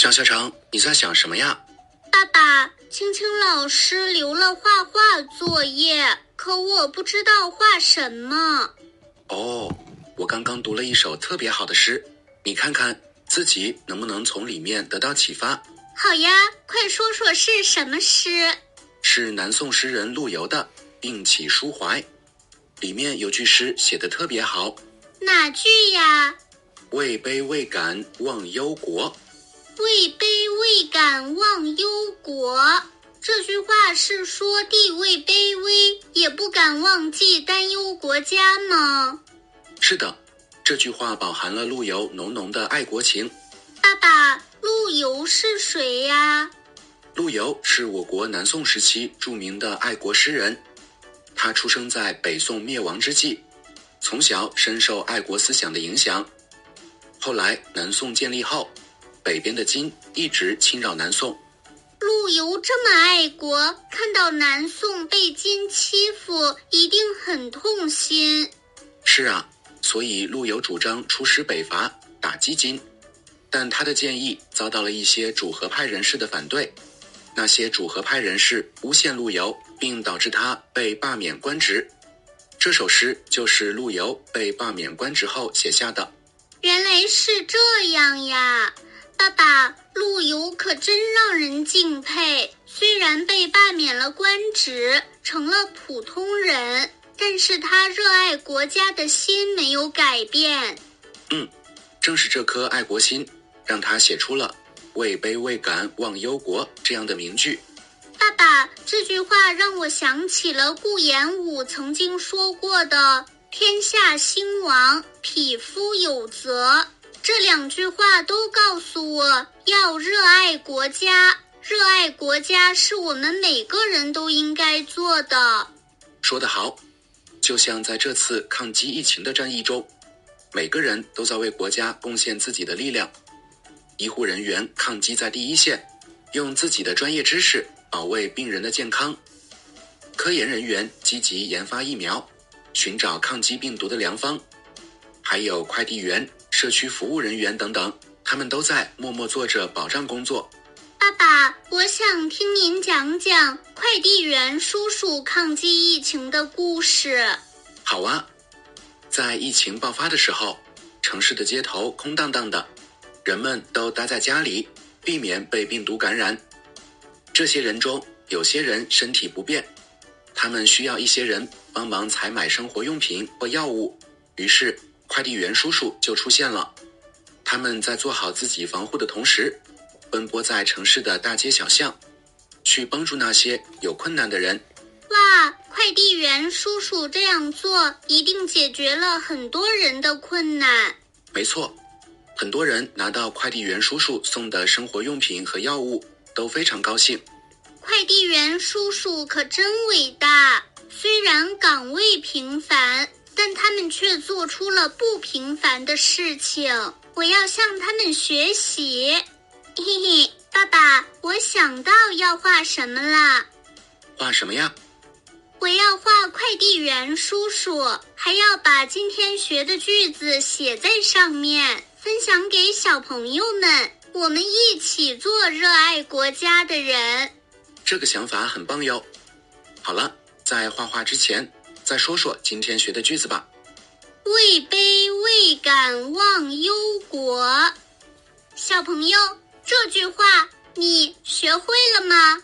小小成，你在想什么呀？爸爸，青青老师留了画画作业，可我不知道画什么。哦，我刚刚读了一首特别好的诗，你看看自己能不能从里面得到启发？好呀，快说说是什么诗？是南宋诗人陆游的《病起书怀》，里面有句诗写的特别好。哪句呀？位卑未敢忘忧国。位卑未敢忘忧国，这句话是说地位卑微，也不敢忘记担忧国家吗？是的，这句话饱含了陆游浓浓的爱国情。爸爸，陆游是谁呀？陆游是我国南宋时期著名的爱国诗人，他出生在北宋灭亡之际，从小深受爱国思想的影响。后来南宋建立后。北边的金一直侵扰南宋，陆游这么爱国，看到南宋被金欺负，一定很痛心。是啊，所以陆游主张出师北伐，打击金。但他的建议遭到了一些主和派人士的反对，那些主和派人士诬陷陆游，并导致他被罢免官职。这首诗就是陆游被罢免官职后写下的。原来是这样呀。爸爸，陆游可真让人敬佩。虽然被罢免了官职，成了普通人，但是他热爱国家的心没有改变。嗯，正是这颗爱国心，让他写出了“位卑未敢忘忧国”这样的名句。爸爸，这句话让我想起了顾炎武曾经说过的“天下兴亡，匹夫有责”。这两句话都告诉我要热爱国家，热爱国家是我们每个人都应该做的。说得好，就像在这次抗击疫情的战役中，每个人都在为国家贡献自己的力量。医护人员抗击在第一线，用自己的专业知识保卫病人的健康；科研人员积极研发疫苗，寻找抗击病毒的良方；还有快递员。社区服务人员等等，他们都在默默做着保障工作。爸爸，我想听您讲讲快递员叔叔抗击疫情的故事。好啊，在疫情爆发的时候，城市的街头空荡荡的，人们都待在家里，避免被病毒感染。这些人中，有些人身体不便，他们需要一些人帮忙采买生活用品或药物，于是。快递员叔叔就出现了，他们在做好自己防护的同时，奔波在城市的大街小巷，去帮助那些有困难的人。哇，快递员叔叔这样做，一定解决了很多人的困难。没错，很多人拿到快递员叔叔送的生活用品和药物，都非常高兴。快递员叔叔可真伟大，虽然岗位平凡。但他们却做出了不平凡的事情，我要向他们学习。嘿嘿，爸爸，我想到要画什么了。画什么呀？我要画快递员叔叔，还要把今天学的句子写在上面，分享给小朋友们。我们一起做热爱国家的人。这个想法很棒哟。好了，在画画之前。再说说今天学的句子吧。位卑未敢忘忧国，小朋友，这句话你学会了吗？